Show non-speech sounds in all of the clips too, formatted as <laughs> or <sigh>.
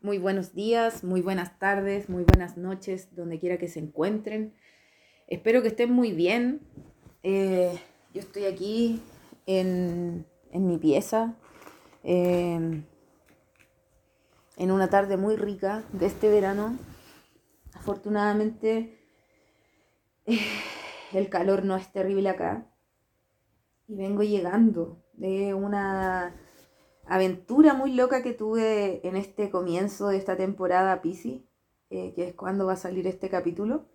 Muy buenos días, muy buenas tardes, muy buenas noches, donde quiera que se encuentren. Espero que estén muy bien. Eh, yo estoy aquí en, mi pieza, em, en una tarde muy rica de este verano. Afortunadamente, eh, el calor no es terrible acá. Y vengo llegando de una aventura muy loca que tuve en este comienzo de esta temporada Pisces, eh, que es cuando va a salir este capítulo.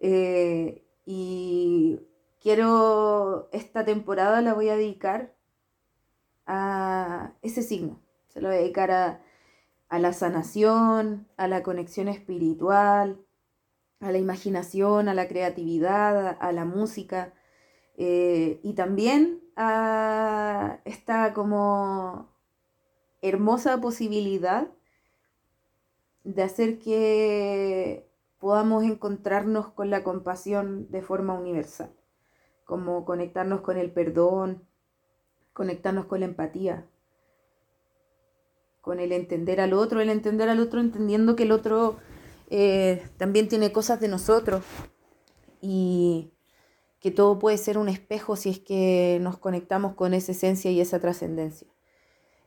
Eh, y quiero, esta temporada la voy a dedicar a ese signo. Se lo voy a dedicar a, la sanación, a la conexión espiritual, a la imaginación, a la creatividad, a la música. Eh, y también a esta como hermosa posibilidad de hacer que podamos encontrarnos con la compasión de forma universal, como conectarnos con el perdón, conectarnos con la empatía, con el entender al otro, el entender al otro entendiendo que el otro eh, también tiene cosas de nosotros. Y que todo puede ser un espejo si es que nos conectamos con esa esencia y esa trascendencia.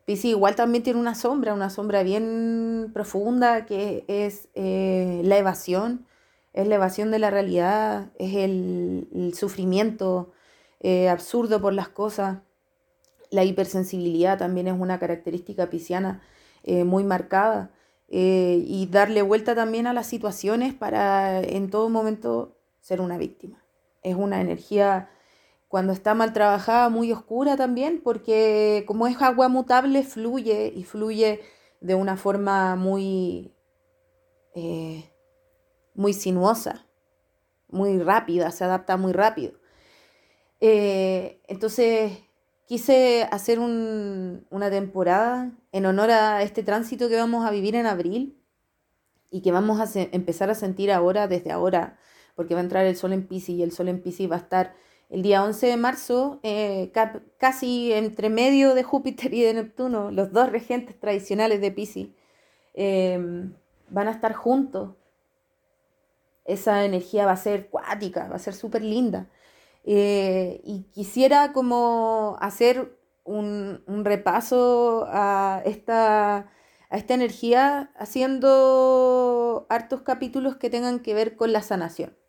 Pisces igual también tiene una sombra, una sombra bien profunda que es eh, la evasión, es la evasión de la realidad, es el, sufrimiento eh, absurdo por las cosas. La hipersensibilidad también es una característica pisciana eh, muy marcada. y darle vuelta también a las situaciones para en todo momento ser una víctima es una energía cuando está mal trabajada muy oscura también, porque como es agua mutable, fluye y fluye de una forma muy, eh, muy sinuosa, muy rápida, se adapta muy rápido. Eh, entonces quise hacer una temporada en honor a este tránsito que vamos a vivir en abril y que vamos a empezar a sentir ahora, desde ahora, porque va a entrar el Sol en Pisces y el Sol en Pisces va a estar el día 11 de marzo, eh, casi entre medio de Júpiter y de Neptuno, los dos regentes tradicionales de Pisces, em, van a estar juntos. Esa energía va a ser cuática, va a ser súper linda. Eh, y quisiera como hacer un, un repaso a esta, a esta energía haciendo hartos capítulos que tengan que ver con la sanación.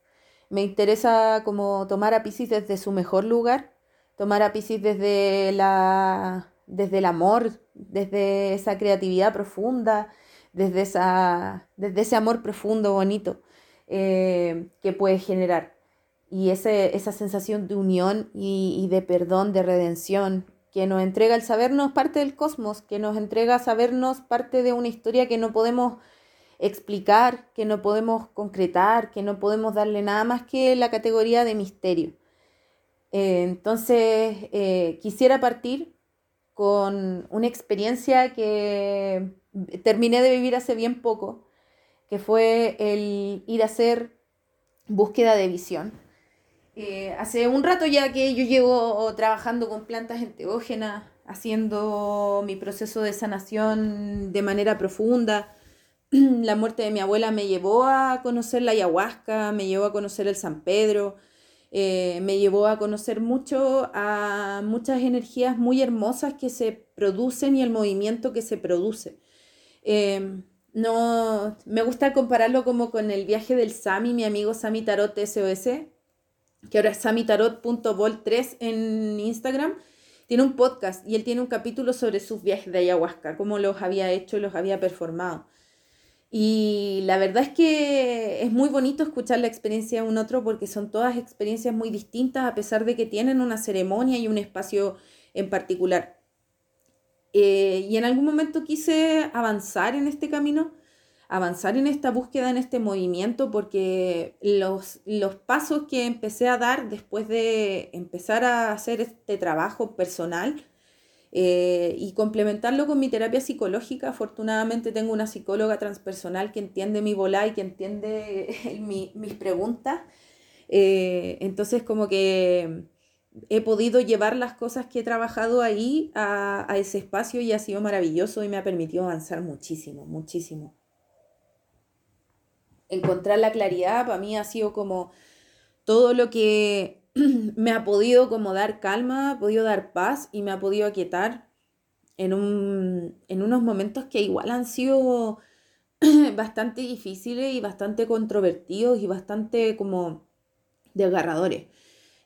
Me interesa como tomar a Pisces desde su mejor lugar, tomar a Pisces desde, la, desde el amor, desde esa creatividad profunda, desde, esa, desde ese amor profundo, bonito, eh, que puede generar. Y ese, esa sensación de unión y, y de perdón, de redención, que nos entrega el sabernos parte del cosmos, que nos entrega sabernos parte de una historia que no podemos explicar, que no podemos concretar, que no podemos darle nada más que la categoría de misterio. Eh, entonces, eh, quisiera partir con una experiencia que terminé de vivir hace bien poco, que fue el ir a hacer búsqueda de visión. Eh, hace un rato ya que yo llevo trabajando con plantas enteógenas, haciendo mi proceso de sanación de manera profunda, <clears throat> la muerte de mi abuela me llevó a conocer la ayahuasca, me llevó a conocer el San Pedro, eh, me llevó a conocer mucho a muchas energías muy hermosas que se producen y el movimiento que se produce. Em, no, me gusta compararlo como con el viaje del Sami, mi amigo Sami Tarot SOS, que ahora es samitarot.vol3 en Instagram. Tiene un podcast y él tiene un capítulo sobre sus viajes de ayahuasca, cómo los había hecho y los había performado. Y la verdad es que es muy bonito escuchar la experiencia de un otro porque son todas experiencias muy distintas a pesar de que tienen una ceremonia y un espacio en particular. Eh, y en algún momento quise avanzar en este camino, avanzar en esta búsqueda, en este movimiento, porque los, los pasos que empecé a dar después de empezar a hacer este trabajo personal, eh, y complementarlo con mi terapia psicológica. Afortunadamente tengo una psicóloga transpersonal que entiende mi bola y que entiende <laughs> mis preguntas. Eh, entonces como que he podido llevar las cosas que he trabajado ahí a, a ese espacio y ha sido maravilloso y me ha permitido avanzar muchísimo, muchísimo. Encontrar la claridad para mí ha sido como todo lo que <clears throat> me ha podido como dar calma, ha podido dar paz y me ha podido aquietar en, un, en unos momentos que igual han sido <clears throat> bastante difíciles y bastante controvertidos y bastante como desgarradores.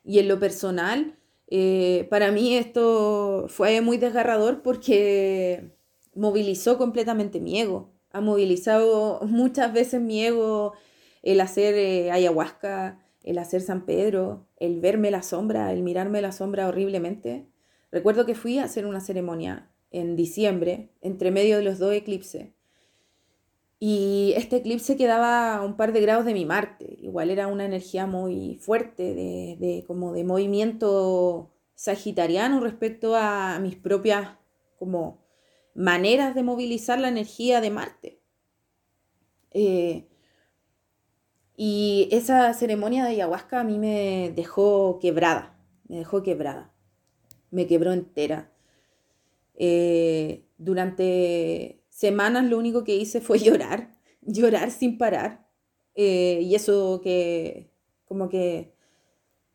Y en lo personal, eh, para mí esto fue muy desgarrador porque movilizó completamente mi ego. Ha movilizado muchas veces mi ego el hacer eh, ayahuasca, el hacer San Pedro, el verme la sombra, el mirarme la sombra horriblemente. Recuerdo que fui a hacer una ceremonia en diciembre, entre medio de los dos eclipses. Y este eclipse quedaba a un par de grados de mi Marte. Igual era una energía muy fuerte, de, como de movimiento sagitariano respecto a mis propias como maneras de movilizar la energía de Marte. Eh, y esa ceremonia de ayahuasca a mí me dejó quebrada, me dejó quebrada, me quebró entera. Eh, durante semanas lo único que hice fue <laughs> llorar, llorar sin parar. Eh, y eso que como que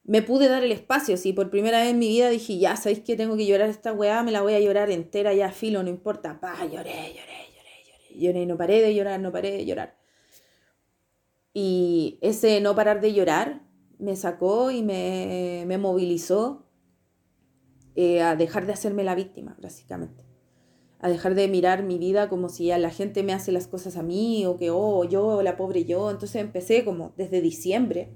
me pude dar el espacio, si por primera vez en mi vida dije, ya, ¿sabéis que tengo que llorar esta weá? Me la voy a llorar entera, ya filo, no importa. Pa, lloré, lloré, lloré, lloré. Lloré no paré de llorar, no paré de llorar. Y ese no parar de llorar me sacó y me, me movilizó eh, a dejar de hacerme la víctima, básicamente. A dejar de mirar mi vida como si la gente me hace las cosas a mí o que, oh, yo, la pobre yo. Entonces empecé como desde diciembre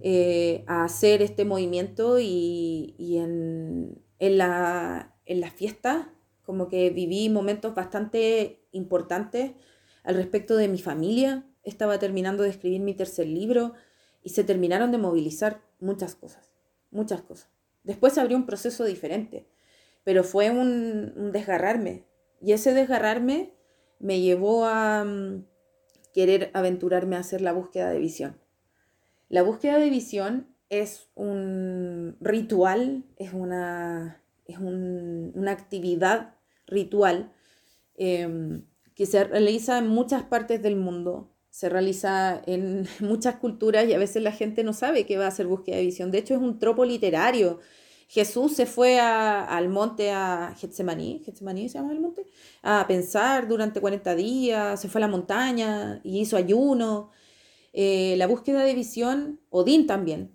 eh, a hacer este movimiento y, y en, en, la, en las fiestas como que viví momentos bastante importantes al respecto de mi familia. Estaba terminando de escribir mi tercer libro y se terminaron de movilizar muchas cosas, muchas cosas. Después abrió un proceso diferente, pero fue un, desgarrarme. Y ese desgarrarme me llevó a mm, querer aventurarme a hacer la búsqueda de visión. La búsqueda de visión es un ritual, es una, es una actividad ritual em, que se realiza en muchas partes del mundo, se realiza en <laughs> muchas culturas y a veces la gente no sabe qué va a ser búsqueda de visión. De hecho, es un tropo literario. Jesús se fue al monte, a Getsemaní, Getsemaní se llama el monte, a pensar durante 40 días, se fue a la montaña y hizo ayuno. Eh, la búsqueda de visión, Odín también,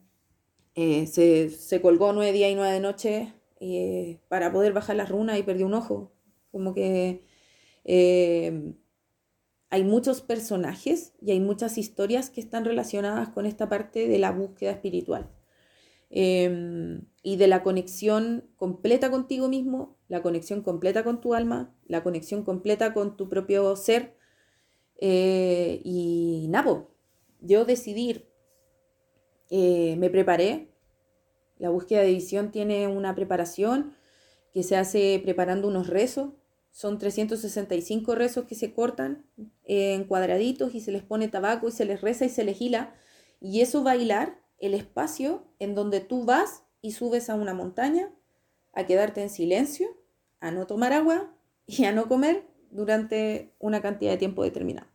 eh, se, colgó nueve días y nueve noches eh, para poder bajar las runas y perdió un ojo. Como que hay muchos personajes y hay muchas historias que están relacionadas con esta parte de la búsqueda espiritual. Em, y de la conexión completa contigo mismo, la conexión completa con tu alma, la conexión completa con tu propio ser. Eh, y nabo, yo decidí, eh, me preparé, la búsqueda de visión tiene una preparación que se hace preparando unos rezos, son 365 rezos que se cortan en cuadraditos y se les pone tabaco y se les reza y se les hila. Y eso bailar el espacio en donde tú vas y subes a una montaña a quedarte en silencio, a no tomar agua y a no comer durante una cantidad de tiempo determinado.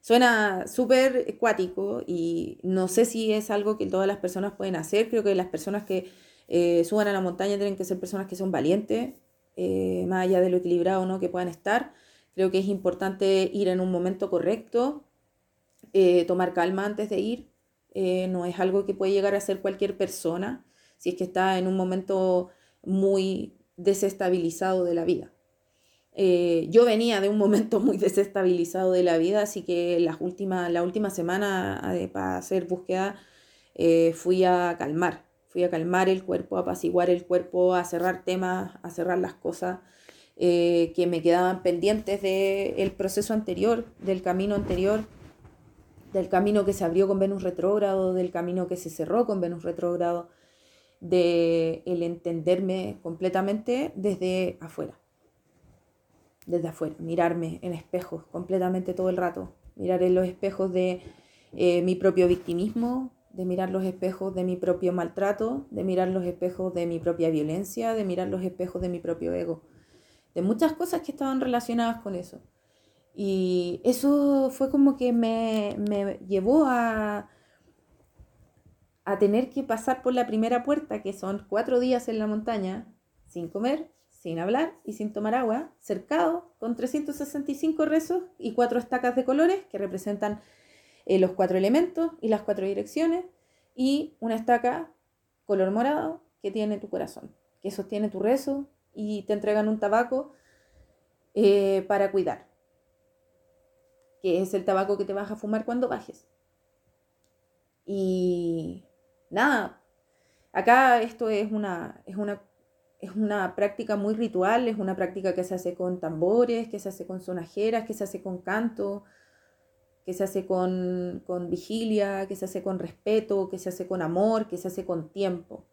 Suena súper acuático y no sé si es algo que todas las personas pueden hacer. Creo que las personas que eh, suban a la montaña tienen que ser personas que son valientes, eh, más allá de lo equilibrado no que puedan estar. Creo que es importante ir en un momento correcto, eh, tomar calma antes de ir, eh, no es algo que puede llegar a ser cualquier persona si es que está en un momento muy desestabilizado de la vida. Yo venía de un momento muy <laughs> desestabilizado de la vida, así que las últimas, la última semana para hacer búsqueda fui a calmar, fui a calmar el cuerpo, a apaciguar el cuerpo, a cerrar temas, a cerrar las cosas que me quedaban pendientes del proceso anterior, del camino anterior del camino que se abrió con Venus retrógrado, del camino que se cerró con Venus retrógrado, de el entenderme completamente desde afuera, desde afuera, mirarme en espejos completamente todo el rato, mirar en los espejos de eh, mi propio victimismo, de mirar los espejos de mi propio maltrato, de mirar los espejos de mi propia violencia, de mirar los espejos de mi propio ego, de muchas cosas que estaban relacionadas con eso. Y eso fue como que me, me llevó a, a tener que pasar por la primera puerta, que son cuatro días en la montaña, sin comer, sin hablar y sin tomar agua, cercado, con 365 rezos y cuatro estacas de colores que representan eh, los cuatro elementos y las cuatro direcciones, y una estaca color morado que tiene tu corazón, que sostiene tu rezo y te entregan un tabaco eh, para cuidar, que es el tabaco que te vas a fumar cuando bajes. Y nada, acá esto es una, es una, es una práctica muy ritual, es una práctica que se hace con tambores, que se hace con sonajeras, que se hace con canto, que se hace con, vigilia, que se hace con respeto, que se hace con amor, que se hace con tiempo.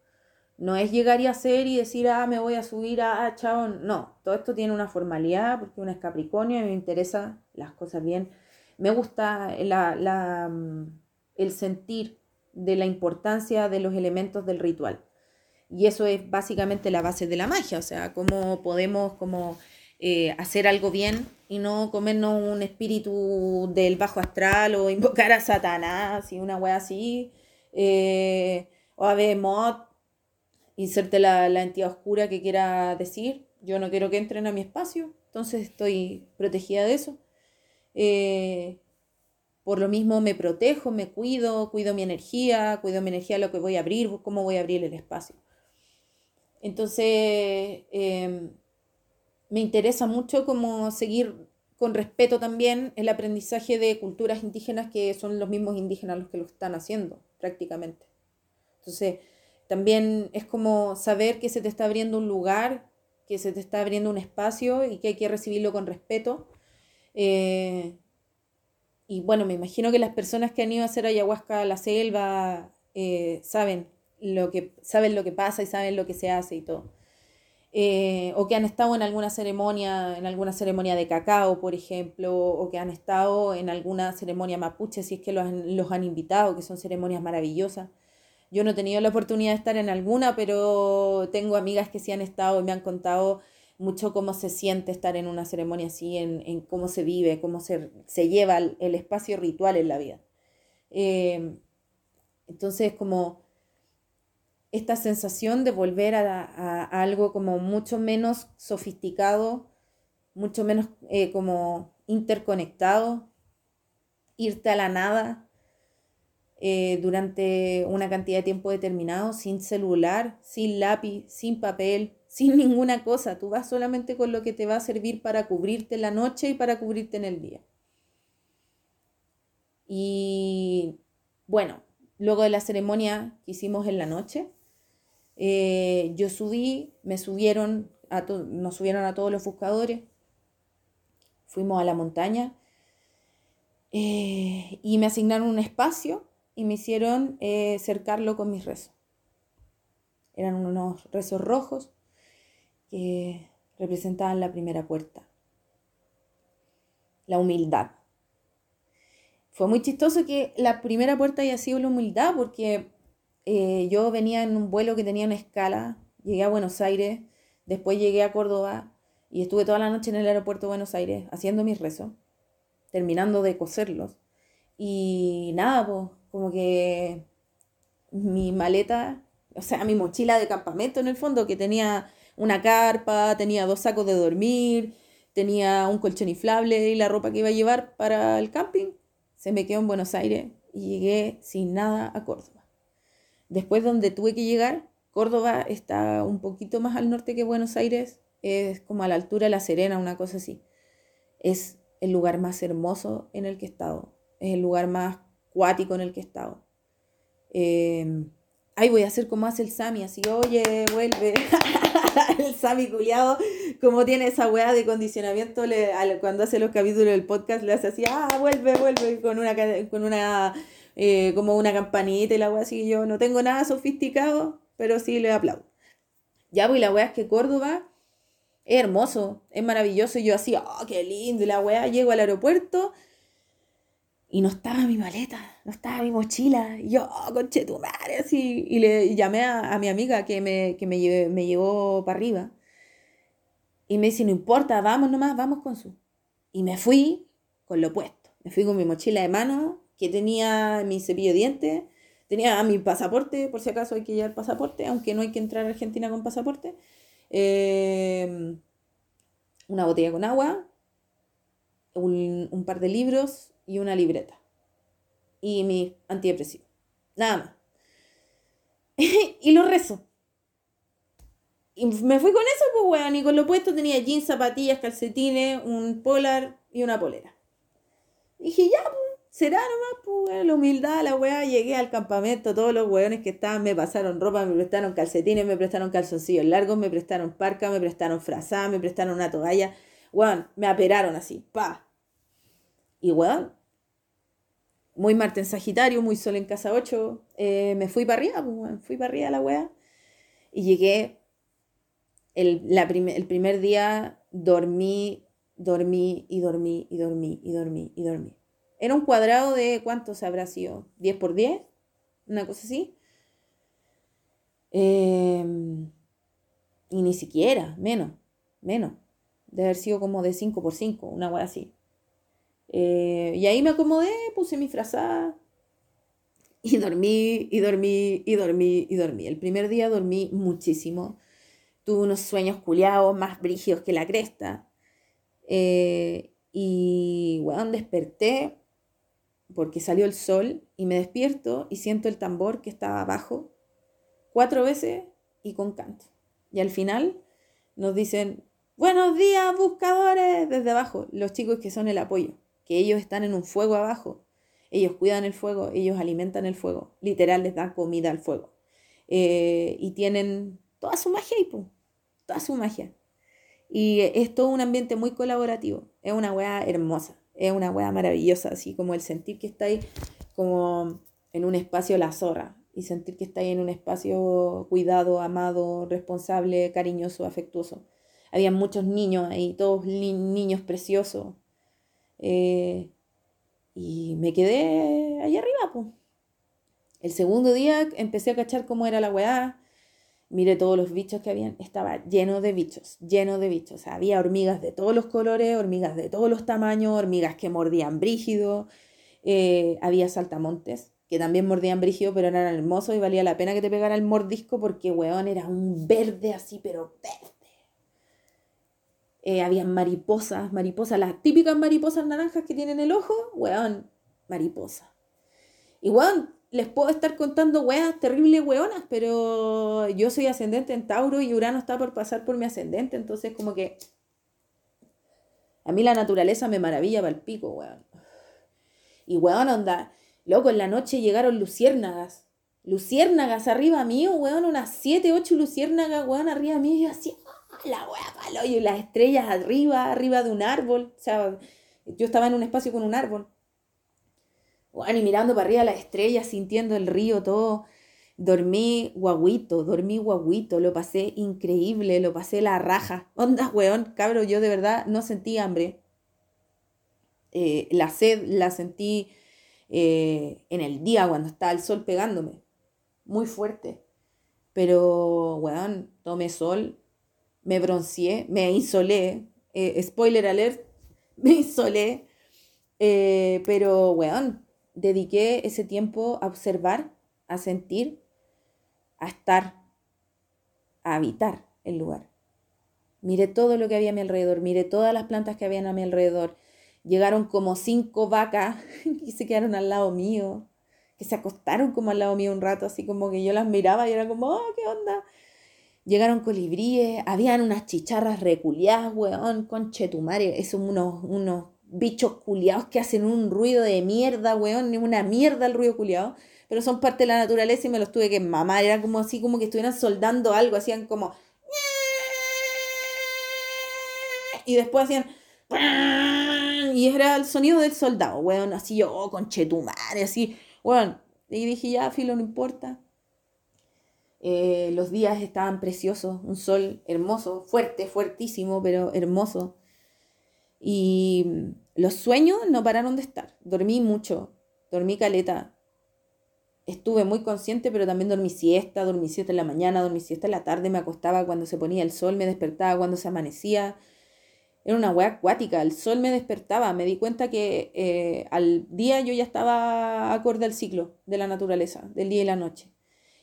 No es llegar y hacer y decir, ah, me voy a subir ah, chao. No, todo esto tiene una formalidad porque uno es Capricornio y me interesa las cosas bien. Me gusta la, mm, el sentir de la importancia de los elementos del ritual. Y eso es básicamente la base de la magia, o sea, cómo podemos como eh, hacer algo bien y no comernos un espíritu del bajo astral o invocar a Satanás y una wea así, eh, o a Behemoth, inserte la, la entidad oscura que quiera decir. Yo no quiero que entren a mi espacio, entonces estoy protegida de eso. Eh, por lo mismo me protejo, me cuido, cuido mi energía, cuido mi energía lo que voy a abrir, cómo voy a abrir el espacio. Entonces, em, me interesa mucho como seguir con respeto también el aprendizaje de culturas indígenas que son los mismos indígenas los que lo están haciendo prácticamente. Entonces, también es como saber que se te está abriendo un lugar, que se te está abriendo un espacio y que hay que recibirlo con respeto. Eh, y bueno, me imagino que las personas que han ido a hacer ayahuasca a la selva eh, saben, lo que, saben lo que pasa y saben lo que se hace y todo. Eh, o que han estado en alguna ceremonia, en alguna ceremonia de cacao, por ejemplo, o que han estado en alguna ceremonia mapuche, si es que los han, invitado, que son ceremonias maravillosas. Yo no he tenido la oportunidad de estar en alguna, pero tengo amigas que sí han estado y me han contado mucho cómo se siente estar en una ceremonia así, en, cómo se vive, cómo se, se lleva el, espacio ritual en la vida. Eh, entonces, como esta sensación de volver a, algo como mucho menos sofisticado, mucho menos eh, como interconectado, irte a la nada eh, durante una cantidad de tiempo determinado, sin celular, sin lápiz, sin papel, <laughs> sin ninguna cosa. Tú vas solamente con lo que te va a servir para cubrirte la noche y para cubrirte en el día. Y bueno, luego de la ceremonia que hicimos en la noche, eh, yo subí, me subieron, a nos subieron a todos los buscadores, fuimos a la montaña eh, y me asignaron un espacio y me hicieron eh, cercarlo con mis rezos. Eran unos rezos rojos que representaban la primera puerta, la humildad. Fue muy chistoso que la primera puerta haya sido la humildad porque eh, yo venía en un vuelo que tenía una escala, llegué a Buenos Aires, después llegué a Córdoba y estuve toda la noche en el aeropuerto de Buenos Aires haciendo mis rezos, terminando de coserlos. Y nada, pues como que mi maleta, o sea, mi mochila de campamento en el fondo, que tenía una carpa, tenía dos sacos de dormir, tenía un colchón inflable y la ropa que iba a llevar para el camping, se me quedó en Buenos Aires y llegué sin nada a Córdoba. Después donde tuve que llegar, Córdoba está un poquito más al norte que Buenos Aires, es como a la altura de La Serena, una cosa así. Es el lugar más hermoso en el que he estado, es el lugar más cuático en el que he estado. Eh, voy a hacer como hace el Sami, así, oye, vuelve. <laughs> el Sami culiado, como tiene esa weá de condicionamiento, le, cuando hace los capítulos del podcast, le hace así, ah, vuelve, vuelve, con una, con una eh, como una campanita y la weá así. Yo no tengo nada sofisticado, pero sí le aplaudo. Ya, pues la weá es que Córdoba es hermoso, es maravilloso. Y yo así, oh, qué lindo. Y la weá, llego al aeropuerto Y no estaba mi maleta, no estaba mi mochila. Y yo, oh, conche tu madre, así. Y le llamé a, mi amiga que, me, que me, me llevó para arriba. Y me dice, no importa, vamos nomás, vamos con su. Y me fui con lo puesto. Me fui con mi mochila de mano, que tenía mi cepillo de dientes, tenía mi pasaporte, por si acaso hay que llevar pasaporte, aunque no hay que entrar a Argentina con pasaporte. Eh, una botella con agua, un, par de libros y una libreta. Y mi antidepresivo. Nada más. <laughs> y lo rezo. Y me fui con eso, pues, weón. Y con lo puesto tenía jeans, zapatillas, calcetines, un polar y una polera. Y dije, ya, pues, será nomás, pues, la humildad, la weá. Llegué al campamento, todos los weones que estaban me pasaron ropa, me prestaron calcetines, me prestaron calzoncillos largos, me prestaron parca, me prestaron frazada, me prestaron una toalla. Weón, me aperaron así, pa. Y weón, muy Marte en Sagitario, muy Sol en Casa 8, eh, me fui para arriba, pues, fui para arriba la weá. Y llegué, el, la el primer día dormí, dormí y dormí y dormí y dormí y dormí. Era un cuadrado de cuánto se habrá sido, 10 por 10, una cosa así. Em, y ni siquiera, menos, menos. De haber sido como de 5 por 5, una hueá así. Eh, y ahí me acomodé, puse mi frazada. Y dormí, y dormí, y dormí, y dormí. El primer día dormí muchísimo. Tuve unos sueños culiados más brígidos que la cresta. Eh, y, bueno, desperté porque salió el sol y me despierto y siento el tambor que estaba abajo cuatro veces y con canto. Y al final nos dicen, buenos días buscadores, desde abajo, los chicos que son el apoyo, que ellos están en un fuego abajo, ellos cuidan el fuego, ellos alimentan el fuego, literal les dan comida al fuego. Eh, y tienen toda su magia y pum, toda su magia. Y es todo un ambiente muy colaborativo, es una weá hermosa es una weá maravillosa, así como el sentir que estáis como en un espacio la zorra y sentir que estáis en un espacio cuidado, amado, responsable, cariñoso, afectuoso. Había muchos niños ahí, todos niños preciosos. Eh, y me quedé ahí arriba, pues. El segundo día empecé a cachar cómo era la weá, Mire todos los bichos que habían. Estaba lleno de bichos, lleno de bichos. había hormigas de todos los colores, hormigas de todos los tamaños, hormigas que mordían brígido. Eh, había saltamontes que también mordían brígido, pero eran hermosos y valía la pena que te pegara el mordisco porque, weón, era un verde así, pero verde. Eh, había mariposas, mariposas, las típicas mariposas naranjas que tienen el ojo, weón, mariposa. Y weón, les puedo estar contando weas terribles weonas, pero yo soy ascendente en Tauro y Urano está por pasar por mi ascendente, entonces como que a mí la naturaleza me maravilla para el pico, weón. Y weón, onda, loco, en la noche llegaron luciérnagas. Luciérnagas arriba mío, weón, unas 7, 8 luciérnagas, weón, arriba mío. Y yo así, ah, la wea palo, y las estrellas arriba, arriba de un árbol. O sea, yo estaba en un espacio con un árbol. Bueno, y mirando para arriba las estrellas, sintiendo el río, todo. Dormí guaguito, dormí guaguito, lo pasé increíble, lo pasé la raja. <laughs> Onda, weón, cabrón, yo de verdad no sentí hambre. Eh, la sed la sentí eh, en el día cuando estaba el sol pegándome. Muy fuerte. Pero, weón, tomé sol, me bronceé, me insolé. Eh, spoiler alert, <laughs> me insolé. pero, weón, dediqué ese tiempo a observar, a sentir, a estar, a habitar el lugar. Miré todo lo que había a mi alrededor, miré todas las plantas que habían a mi alrededor. Llegaron como cinco vacas <laughs> y se quedaron al lado mío, que se acostaron como al lado mío un rato, así como que yo las miraba y era como, oh, ¿qué onda? Llegaron colibríes, habían unas chicharras reculiadas, weón, conchetumare, esos unos, unos bichos culiados que hacen un ruido de mierda, weón, una mierda el ruido culiado, pero son parte de la naturaleza y me los tuve que mamar, era como así como que estuvieran soldando algo, hacían como y después hacían y era el sonido del soldado, weón, así yo, oh, con chetumare, así, weón, y dije, ya, filo, no importa. Eh, los días estaban preciosos, un sol hermoso, fuerte, fuertísimo, pero hermoso. Y los sueños no pararon de estar. Dormí mucho, dormí caleta. Estuve muy consciente, pero también dormí siesta, dormí siesta en la mañana, dormí siesta en la tarde, me acostaba cuando se ponía el sol, me despertaba cuando se amanecía. Era una wea acuática, el sol me despertaba, me di cuenta que eh, al día yo ya estaba acorde al ciclo de la naturaleza, del día y la noche.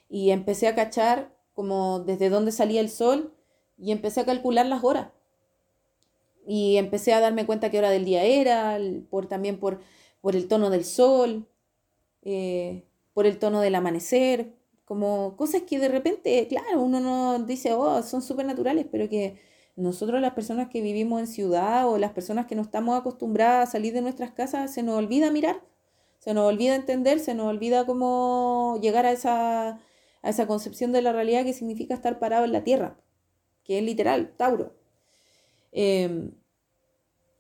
Y empecé a cachar como desde dónde salía el sol y empecé a calcular las horas. Y empecé a darme cuenta qué hora del día era, por, también por, por el tono del sol, eh, por el tono del amanecer, como cosas que de repente, claro, uno no dice, oh, son súper naturales, pero que nosotros las personas que vivimos en ciudad o las personas que no estamos acostumbradas a salir de nuestras casas, se nos olvida mirar, se nos olvida entender, se nos olvida cómo llegar a esa, a esa concepción de la realidad que significa estar parado en la tierra, que es literal, Tauro. Em,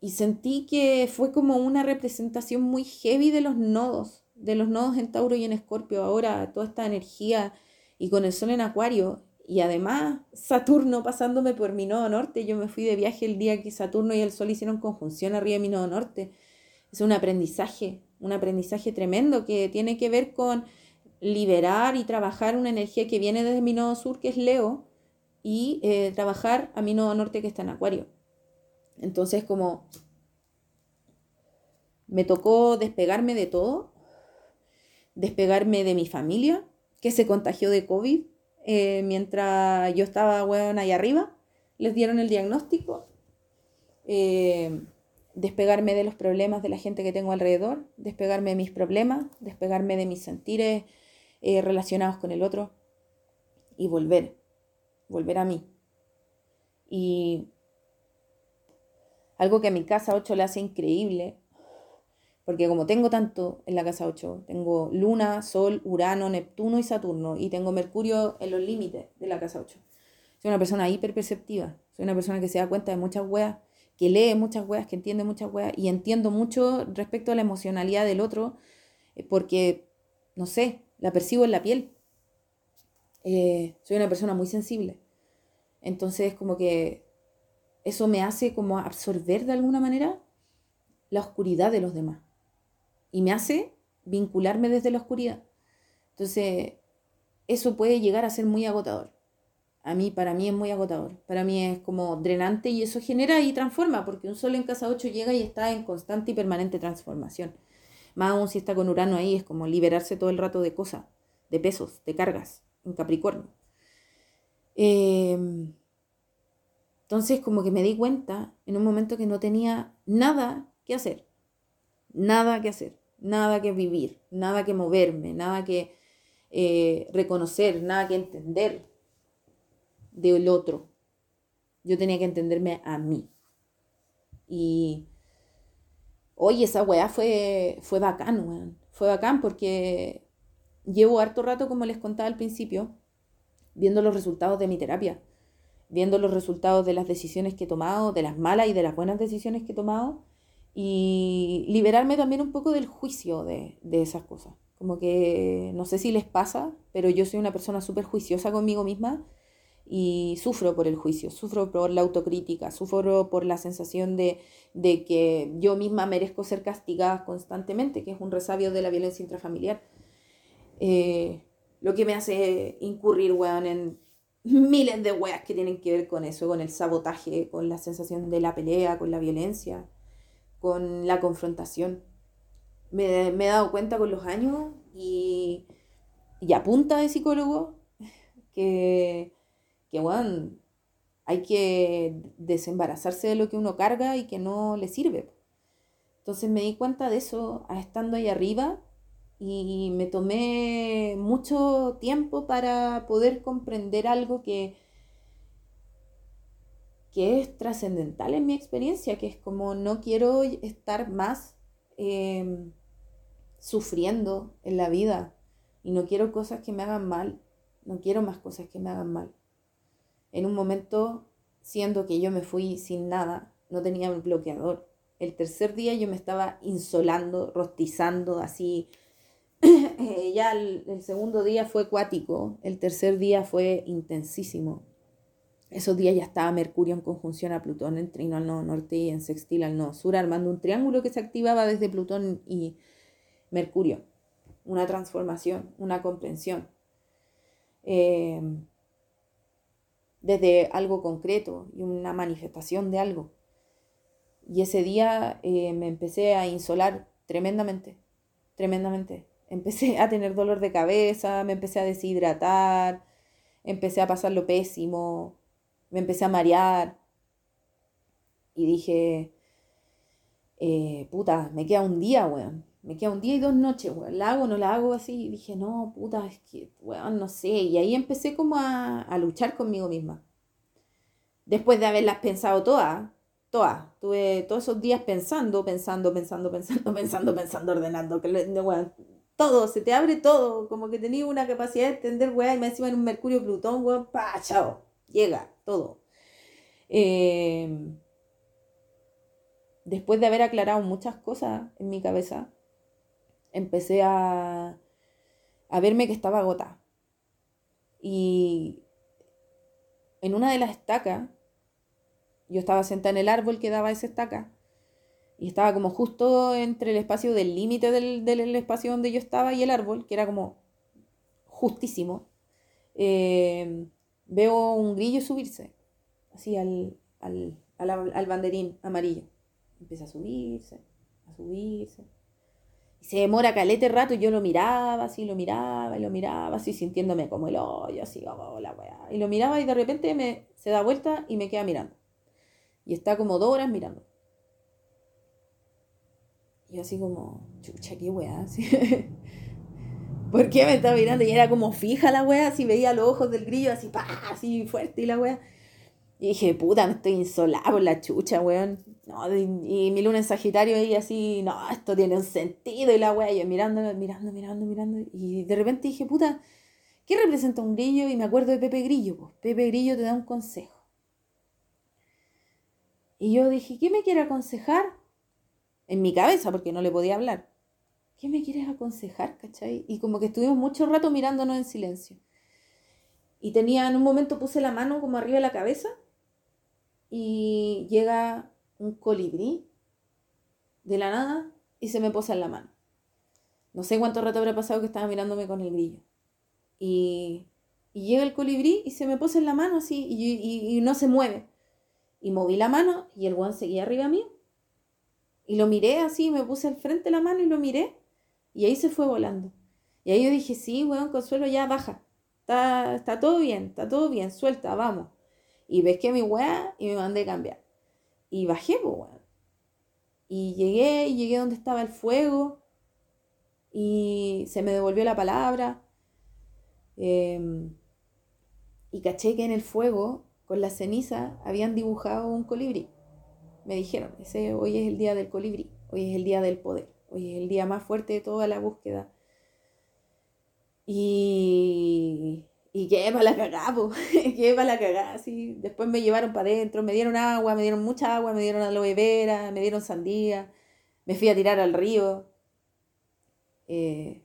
y sentí que fue como una representación muy heavy de los nodos, de los nodos en Tauro y en Escorpio. Ahora toda esta energía y con el sol en Acuario y además Saturno pasándome por mi nodo norte. Yo me fui de viaje el día que Saturno y el Sol hicieron conjunción arriba de mi nodo norte. Es un aprendizaje, un aprendizaje tremendo que tiene que ver con liberar y trabajar una energía que viene desde mi nodo sur, que es Leo, y eh, trabajar a mi nodo norte, que está en Acuario. Entonces, como me tocó despegarme de todo, despegarme de mi familia, que se contagió de COVID, eh, mientras yo estaba, bueno, ahí arriba, les dieron el diagnóstico, eh, despegarme de los problemas de la gente que tengo alrededor, despegarme de mis problemas, despegarme de mis sentires eh, relacionados con el otro y volver, volver a mí. Y algo que a mi casa 8 le hace increíble porque como tengo tanto en la casa 8, tengo Luna, Sol, Urano, Neptuno y Saturno, y tengo Mercurio en los límites de la casa 8. Soy una persona hiperperceptiva, soy una persona que se da cuenta de muchas weas, que lee muchas weas, que entiende muchas weas, y entiendo mucho respecto a la emocionalidad del otro, eh, porque, no sé, la percibo en la piel. Eh, soy una persona muy sensible. Entonces, como que eso me hace como absorber de alguna manera la oscuridad de los demás y me hace vincularme desde la oscuridad. Entonces, eso puede llegar a ser muy agotador. A mí, para mí es muy agotador. Para mí es como drenante y eso genera y transforma, porque un sol en casa 8 llega y está en constante y permanente transformación. Más aún si está con Urano ahí, es como liberarse todo el rato de cosas, de pesos, de cargas, en Capricornio. Em, entonces, como que me di cuenta en un momento que no tenía nada que hacer. Nada que hacer nada que vivir, nada que moverme, nada que eh, reconocer, nada que entender del otro. Yo tenía que entenderme a mí. Y hoy esa weá fue, fue bacán, weón. Fue bacán porque llevo harto rato, como les contaba al principio, viendo los resultados de mi terapia, viendo los resultados de las decisiones que he tomado, de las malas y de las buenas decisiones que he tomado y liberarme también un poco del juicio de, esas cosas. Como que no sé si les pasa, pero yo soy una persona súper juiciosa conmigo misma y sufro por el juicio, sufro por la autocrítica, sufro por la sensación de, que yo misma merezco ser castigada constantemente, que es un resabio de la violencia intrafamiliar. Eh, lo que me hace incurrir, weón, en miles de weas que tienen que ver con eso, con el sabotaje, con la sensación de la pelea, con la violencia con la confrontación. Me, he dado cuenta con los años y, y apunta de psicólogo que, que bueno, hay que desembarazarse de lo que uno carga y que no le sirve. Entonces me di cuenta de eso estando ahí arriba y me tomé mucho tiempo para poder comprender algo que que es trascendental en mi experiencia, que es como no quiero estar más em, sufriendo en la vida y no quiero cosas que me hagan mal, no quiero más cosas que me hagan mal. En un momento, siendo que yo me fui sin nada, no tenía un bloqueador. El tercer día yo me estaba insolando, rostizando, así. <clears throat> ya el segundo día fue cuático, el tercer día fue intensísimo Esos días ya estaba Mercurio en conjunción a Plutón en trino al nodo norte y en sextil al nodo sur, armando un triángulo que se activaba desde Plutón y Mercurio. Una transformación, una comprensión. Eh, desde algo concreto y una manifestación de algo. Y ese día eh, me empecé a insolar tremendamente, tremendamente. Empecé a tener dolor de cabeza, me empecé a deshidratar, empecé a pasar lo pésimo, me empecé a marear. Y dije, eh, puta, me queda un día, weón. Me queda un día y dos noches, weón. ¿La hago o no la hago así? Y dije, no, puta, es que, weón, no sé. Y ahí empecé como a, a luchar conmigo misma. Después de haberlas pensado todas, todas. Tuve todos esos días pensando, pensando, pensando, pensando, <laughs> pensando, pensando, ordenando. Que, weón, todo, se te abre todo. Como que tenía una capacidad de entender, weón, y me encima en un Mercurio Plutón, weón, pa, chao. Llega, todo. Eh, después de haber aclarado muchas cosas en mi cabeza, empecé a, a verme que estaba agotada. Y en una de las estacas, yo estaba sentada en el árbol que daba esa estaca, y estaba como justo entre el espacio del límite del, del, espacio donde yo estaba y el árbol, que era como justísimo. Eh, veo un grillo subirse, así al, al, al, al banderín amarillo. Empieza a subirse, a subirse y se demora calete rato y yo lo miraba, así, lo miraba, y lo miraba, así, sintiéndome como el hoyo, así, como la weá. Y lo miraba y de repente me, se da vuelta y me queda mirando. Y está como dos horas mirando. Y así como, chucha, qué weá. <laughs> ¿Por qué me estaba mirando? Y era como fija la weá, así veía los ojos del grillo, así, pa, así fuerte y la weá. Y dije, puta, me estoy insolado la chucha, weón. No, y, mi luna en Sagitario ahí así, no, esto tiene un sentido. Y la weá, yo mirando, mirando, mirando, mirando. Y de repente dije, puta, ¿qué representa un grillo? Y me acuerdo de Pepe Grillo, pues. Pepe Grillo te da un consejo. Y yo dije, ¿qué me quiere aconsejar? En mi cabeza, porque no le podía hablar. ¿Qué me quieres aconsejar, cachai? Y como que estuvimos mucho rato mirándonos en silencio. Y tenía, en un momento puse la mano como arriba de la cabeza y llega un colibrí de la nada y se me posa en la mano. No sé cuánto rato habrá pasado que estaba mirándome con el grillo. Y, llega el colibrí y se me posa en la mano así y, no se mueve. Y moví la mano y el guan seguía arriba mío. Y lo miré así, me puse al frente la mano y lo miré. Y ahí se fue volando. Y ahí yo dije, sí, weón, Consuelo, ya baja. Está, está todo bien, está todo bien, suelta, vamos. Y ves que mi weá y me mandé a cambiar. Y bajé, weón. Y llegué, y llegué donde estaba el fuego. Y se me devolvió la palabra. Em, y caché que en el fuego, con la ceniza, habían dibujado un colibrí. Me dijeron, ese hoy es el día del colibrí, hoy es el día del poder, hoy es el día más fuerte de toda la búsqueda. Y y qué para la cagada, <laughs> qué para la cagada, sí. Después me llevaron para adentro, me dieron agua, me dieron mucha agua, me dieron aloe vera, me dieron sandía, me fui a tirar al río. Eh,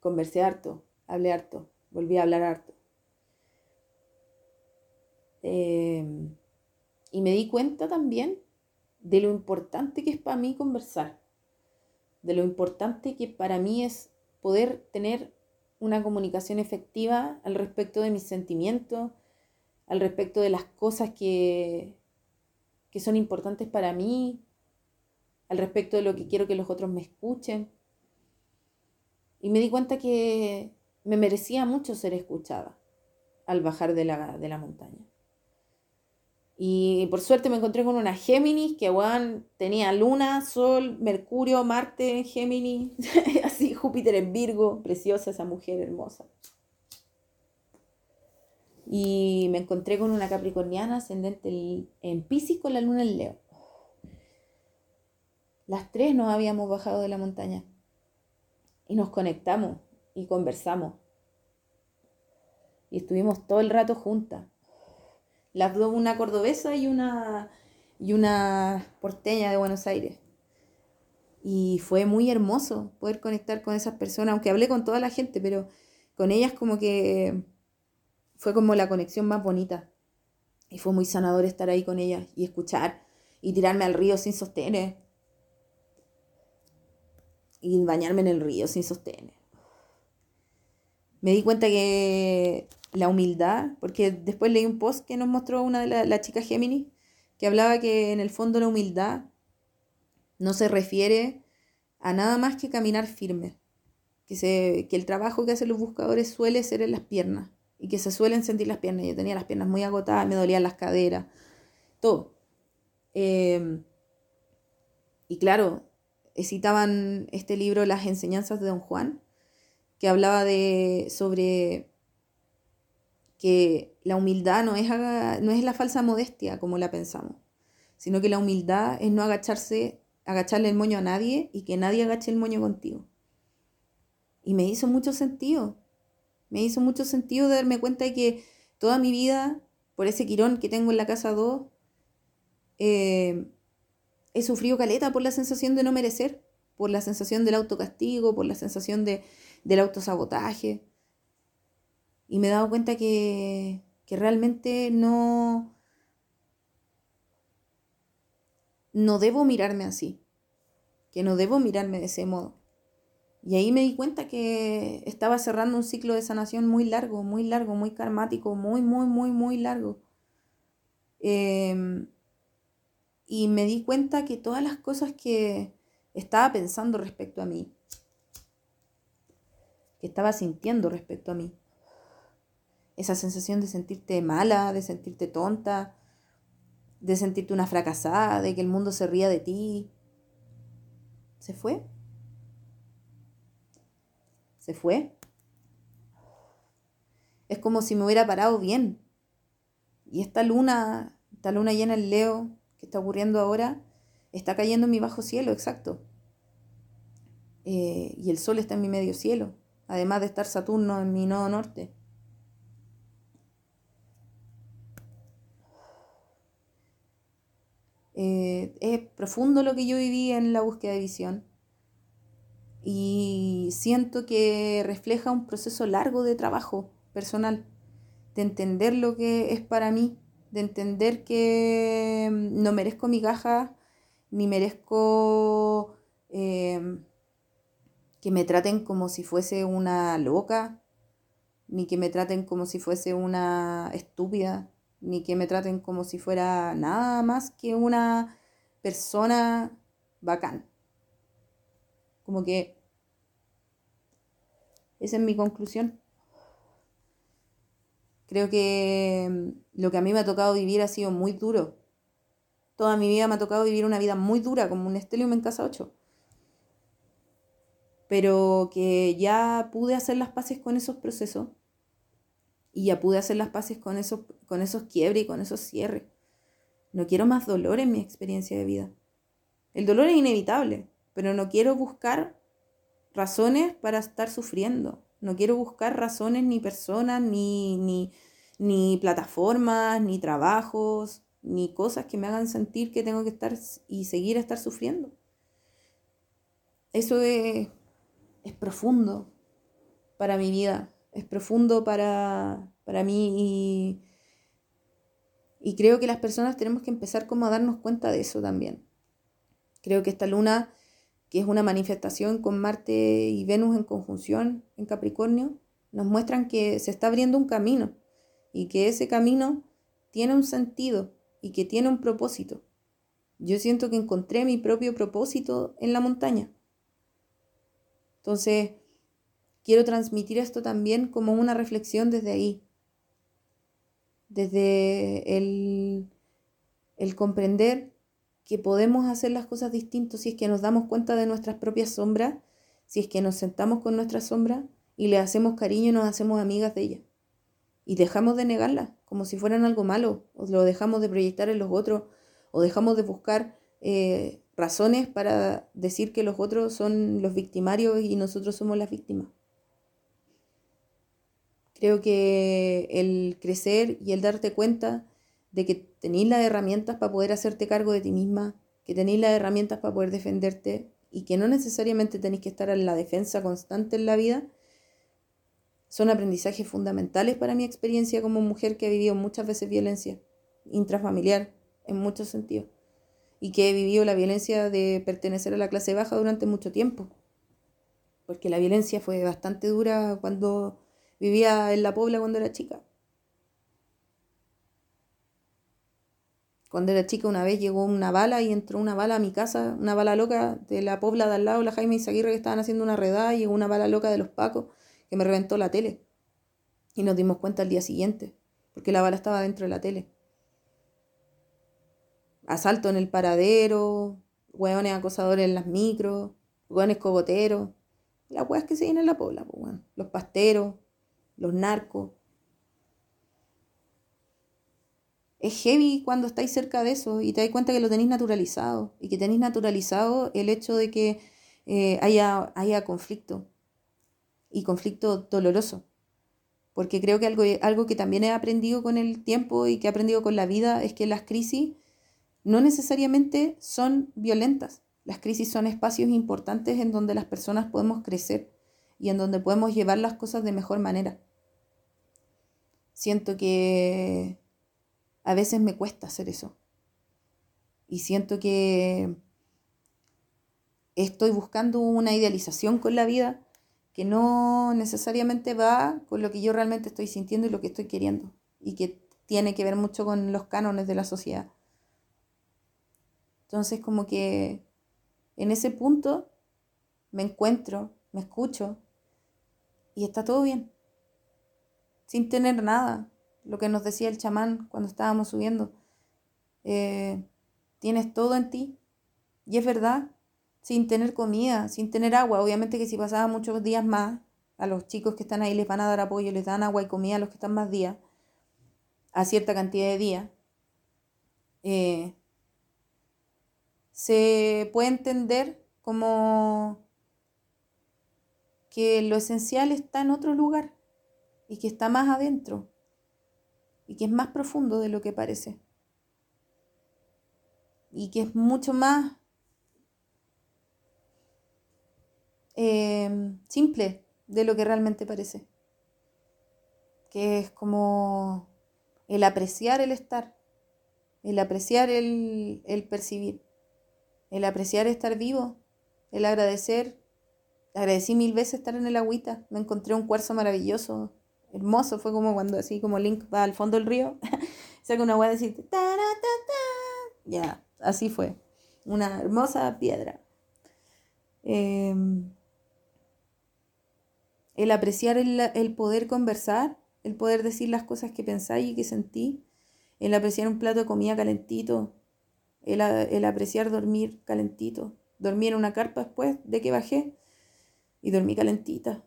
conversé harto, hablé harto, volví a hablar harto. Em, y me di cuenta también de lo importante que es para mí conversar, de lo importante que para mí es poder tener una comunicación efectiva al respecto de mis sentimientos, al respecto de las cosas que, que son importantes para mí, al respecto de lo que quiero que los otros me escuchen. Y me di cuenta que me merecía mucho ser escuchada al bajar de la, de la montaña. Y por suerte me encontré con una Géminis que, bueno, tenía Luna, Sol, Mercurio, Marte en Géminis, <laughs> así Júpiter en Virgo, preciosa esa mujer hermosa. Y me encontré con una Capricorniana ascendente en Pisces con la Luna en Leo. Las tres nos habíamos bajado de la montaña y nos conectamos y conversamos. Y estuvimos todo el rato juntas las dos, una cordobesa y una, y una porteña de Buenos Aires. Y fue muy hermoso poder conectar con esas personas, aunque hablé con toda la gente, pero con ellas como que fue como la conexión más bonita. Y fue muy sanador estar ahí con ella y escuchar y tirarme al río sin sostener. Y bañarme en el río sin sostener. Me di cuenta que la humildad, porque después leí un post que nos mostró una de las la chicas Géminis, que hablaba que en el fondo la humildad no se refiere a nada más que caminar firme, que, se, que el trabajo que hacen los buscadores suele ser en las piernas y que se suelen sentir las piernas. Yo tenía las piernas muy agotadas, me dolían las caderas, todo. Em, y claro, citaban este libro Las enseñanzas de Don Juan, que hablaba de sobre que la humildad no es, no es la falsa modestia como la pensamos, sino que la humildad es no agacharse, agacharle el moño a nadie y que nadie agache el moño contigo. Y me hizo mucho sentido, me hizo mucho sentido darme cuenta de que toda mi vida, por ese quirón que tengo en la casa 2, eh, he sufrido caleta por la sensación de no merecer, por la sensación del autocastigo, por la sensación de, del autosabotaje. Y me he dado cuenta que, que realmente no, no debo mirarme así, que no debo mirarme de ese modo. Y ahí me di cuenta que estaba cerrando un ciclo de sanación muy largo, muy largo, muy karmático, muy, muy, muy, muy largo. Em, y me di cuenta que todas las cosas que estaba pensando respecto a mí, que estaba sintiendo respecto a mí, esa sensación de sentirte mala, de sentirte tonta, de sentirte una fracasada, de que el mundo se ría de ti, se fue se fue. Es como si me hubiera parado bien. Y esta luna, esta luna llena en Leo que está ocurriendo ahora, está cayendo en mi bajo cielo, exacto. Eh, y el sol está en mi medio cielo, además de estar Saturno en mi nodo norte. Eh, es profundo lo que yo viví en la búsqueda de visión. Y siento que refleja un proceso largo de trabajo personal, de entender lo que es para mí, de entender que mm, no merezco mi caja, ni merezco em, que me traten como si fuese una loca, ni que me traten como si fuese una estúpida, ni que me traten como si fuera nada más que una persona bacán. Como que esa es mi conclusión. Creo que mm, lo que a mí me ha tocado vivir ha sido muy duro. Toda mi vida me ha tocado vivir una vida muy dura, como un estelium en casa 8. Pero que ya pude hacer las paces con esos procesos y ya pude hacer las paces con esos, con esos quiebres y con esos cierres. No quiero más dolor en mi experiencia de vida. El dolor es inevitable, pero no quiero buscar razones para estar sufriendo. No quiero buscar razones ni personas, ni, ni, ni plataformas, ni trabajos, ni cosas que me hagan sentir que tengo que estar y seguir a estar sufriendo. Eso es, es profundo para mi vida, es profundo para, para mí y, creo que las personas tenemos que empezar como a darnos cuenta de eso también. Creo que esta luna que es una manifestación con Marte y Venus en conjunción en Capricornio, nos muestran que se está abriendo un camino y que ese camino tiene un sentido y que tiene un propósito. Yo siento que encontré mi propio propósito en la montaña. Entonces, quiero transmitir esto también como una reflexión desde ahí, desde el, comprender que podemos hacer las cosas distintas si es que nos damos cuenta de nuestras propias sombras, si es que nos sentamos con nuestras sombras y le hacemos cariño y nos hacemos amigas de ellas. Y dejamos de negarlas como si fueran algo malo, o lo dejamos de proyectar en los otros, o dejamos de buscar eh, razones para decir que los otros son los victimarios y nosotros somos las víctimas. Creo que el crecer y el darte cuenta de que tenéis las herramientas para poder hacerte cargo de ti misma, que tenéis las herramientas para poder defenderte y que no necesariamente tenéis que estar en la defensa constante en la vida, son aprendizajes fundamentales para mi experiencia como mujer que ha vivido muchas veces violencia intrafamiliar en muchos sentidos y que he vivido la violencia de pertenecer a la clase baja durante mucho tiempo. Porque la violencia fue bastante dura cuando vivía en la Pobla cuando era chica. Cuando era chica una vez llegó una bala y entró una bala a mi casa, una bala loca de la Pobla de al lado, la Jaime Izaguirre que estaban haciendo una redada y llegó una bala loca de los Pacos que me reventó la tele. Y nos dimos cuenta al día siguiente, porque la bala estaba dentro de la tele. Asalto en el paradero, hueones acosadores en las micros, hueones cogoteros. Las hueas que se vienen en la pobla, pues, los pasteros, los narcos. Es heavy cuando estáis cerca de eso y te das cuenta que lo tenéis naturalizado y que tenéis naturalizado el hecho de que eh, haya, haya conflicto y conflicto doloroso. Porque creo que algo, algo que también he aprendido con el tiempo y que he aprendido con la vida es que las crisis no necesariamente son violentas. Las crisis son espacios importantes en donde las personas podemos crecer y en donde podemos llevar las cosas de mejor manera. Siento que a veces me cuesta hacer eso. Y siento que estoy buscando una idealización con la vida que no necesariamente va con lo que yo realmente estoy sintiendo y lo que estoy queriendo. Y que tiene que ver mucho con los cánones de la sociedad. Entonces como que en ese punto me encuentro, me escucho y está todo bien. Sin tener nada. Lo que nos decía el chamán cuando estábamos subiendo. Eh, tienes todo en ti. Y es verdad, sin tener comida, sin tener agua. Obviamente que si pasaba muchos días más, a los chicos que están ahí les van a dar apoyo, les dan agua y comida a los que están más días, a cierta cantidad de días. Eh, se puede entender como que lo esencial está en otro lugar y que está más adentro y que es más profundo de lo que parece y que es mucho más em, simple de lo que realmente parece, que es como el apreciar el estar, el apreciar el, el percibir el apreciar estar vivo, el agradecer. Agradecí mil veces estar en el agüita. Me encontré un cuarzo maravilloso, hermoso. Fue como cuando así como Link va al fondo del río, <laughs> saca una hueá y dice, ya, así fue. Una hermosa piedra. Em, el apreciar el, el, poder conversar, el poder decir las cosas que pensáis y que sentí, el apreciar un plato de comida calentito, el, apreciar dormir calentito. Dormí en una carpa después de que bajé y dormí calentita,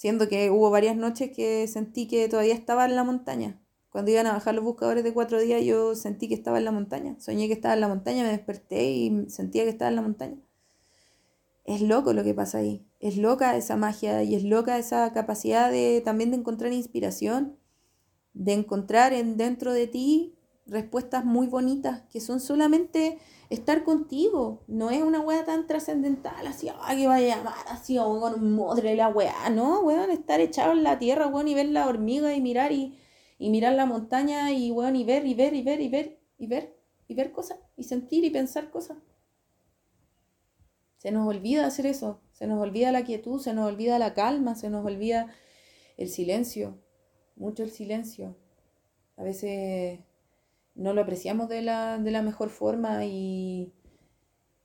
siendo que hubo varias noches que sentí que todavía estaba en la montaña. Cuando iban a bajar los buscadores de cuatro días, yo sentí que estaba en la montaña. Soñé que estaba en la montaña, me desperté y sentía que estaba en la montaña. Es loco lo que pasa ahí. Es loca esa magia y es loca esa capacidad de también de encontrar inspiración, de encontrar en dentro de ti respuestas muy bonitas que son solamente estar contigo. No es una weá tan trascendental, así, que vaya a llamar así, o con un modre la weá, no, weón, estar echado en la tierra, weón, y ver la hormiga y mirar y, mirar la montaña y weón, y ver, y ver, y ver, y ver, y ver, y ver cosas, y sentir y pensar cosas. Se nos olvida hacer eso, se nos olvida la quietud, se nos olvida la calma, se nos olvida el silencio, mucho el silencio. A veces no lo apreciamos de la, mejor forma y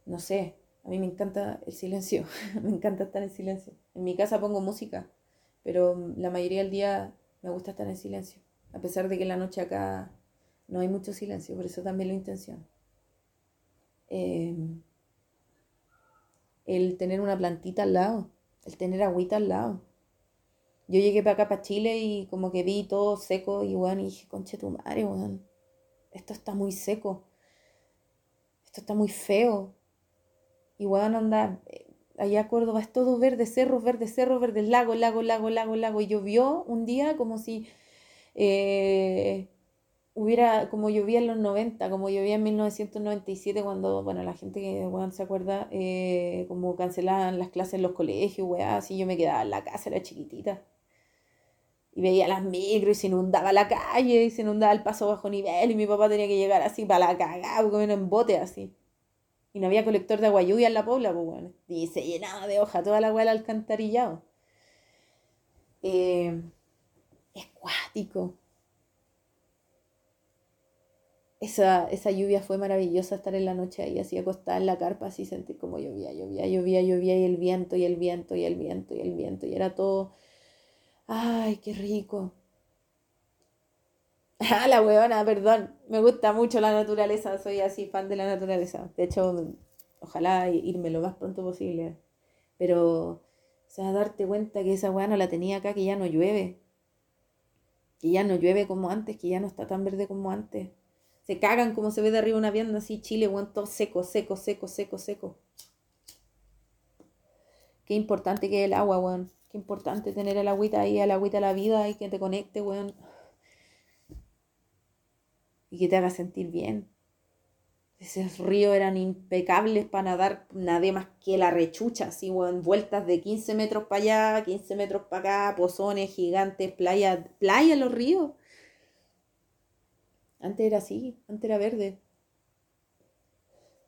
no sé, a mí me encanta el silencio, <laughs> me encanta estar en silencio. En mi casa pongo música, pero la mayoría del día me gusta estar en silencio, a pesar de que la noche acá no hay mucho silencio, por eso también lo intención. Em, el tener una plantita al lado, el tener agüita al lado. Yo llegué para acá, para Chile, y como que vi todo seco, y bueno, y dije, conche tu madre, weón esto está muy seco, esto está muy feo. Y bueno, anda, eh, allá Córdoba es todo verde, cerros, verde, cerros, verde, lago, lago, lago, lago, lago. Y llovió un día como si eh, hubiera, como llovía en los 90, como llovía en 1997, cuando, bueno, la gente que bueno, se acuerda, eh, como cancelaban las clases en los colegios, weá, así yo me quedaba en la casa, era chiquitita. Y veía las micro y se inundaba la calle y se inundaba el paso bajo nivel y mi papá tenía que llegar así para la cagada, comiendo en bote así. Y no había colector de agua lluvia en la pobla, pues bueno. Y se llenaba de hoja toda la agua del alcantarillado. Eh, es. Esa, esa lluvia fue maravillosa estar en la noche ahí así acostada en la carpa, así sentir como llovía, llovía, llovía, llovía y el viento y el viento y el viento y el viento y era todo Ay, qué rico. <laughs> Ah, la huevona, perdón. Me gusta mucho la naturaleza, soy así fan de la naturaleza. De hecho, ojalá irme lo más pronto posible. Pero, o sea, darte cuenta que esa hueá la tenía acá, que ya no llueve. Que ya no llueve como antes, que ya no está tan verde como antes. Se cagan como se ve de arriba una vianda así, Chile, weón, todo seco, seco, seco, seco, seco. Qué importante que es el agua, importante tener el agüita ahí, el agüita de la vida y que te conecte, weón. Y que te haga sentir bien. Esos ríos eran impecables para nadar, nadé más que la rechucha, así, weón. Vueltas de 15 metros para allá, 15 metros para acá, pozones gigantes, playa, playa los ríos. Antes era así, antes era verde.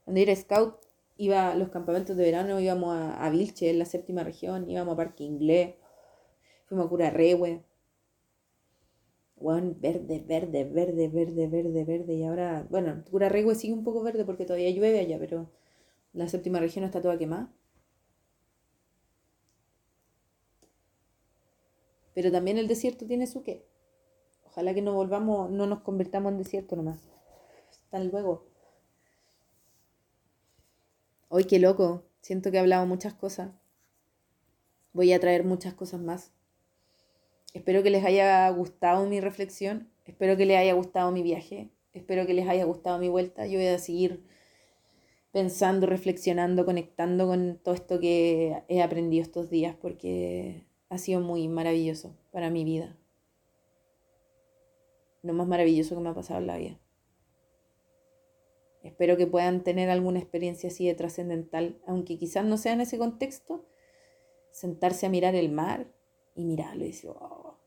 Cuando era scout, iba los campamentos de verano, íbamos a, a Vilche, en la séptima región, íbamos a Parque Inglés, fuimos a Curarrehue. Weón, verde, verde, verde, verde, verde, verde. Y ahora, bueno, Curarrehue sigue un poco verde porque todavía llueve allá, pero la séptima región está toda quemada. Pero también el desierto tiene su qué. Ojalá que no volvamos, no nos convertamos en desierto nomás. Hasta luego. Hoy qué loco, siento que he hablado muchas cosas. Voy a traer muchas cosas más. Espero que les haya gustado mi reflexión, espero que les haya gustado mi viaje, espero que les haya gustado mi vuelta. Yo voy a seguir pensando, reflexionando, conectando con todo esto que he aprendido estos días porque ha sido muy maravilloso para mi vida. Lo más maravilloso que me ha pasado en la vida. Espero que puedan tener alguna experiencia así de trascendental, aunque quizás no sea en ese contexto, sentarse a mirar el mar y mirarlo y decir, oh".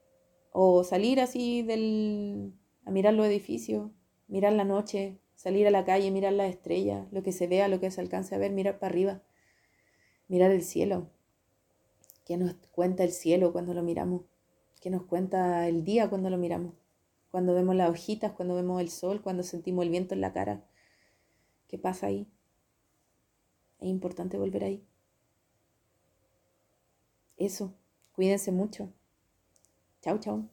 o salir así del, a mirar los edificios, mirar la noche, salir a la calle, mirar las estrellas, lo que se vea, lo que se alcance a ver, mirar para arriba, mirar el cielo. ¿Qué nos cuenta el cielo cuando lo miramos? ¿Qué nos cuenta el día cuando lo miramos? Cuando vemos las hojitas, cuando vemos el sol, cuando sentimos el viento en la cara ¿Qué pasa ahí? Es importante volver ahí. Eso, cuídense mucho. Chao, chao.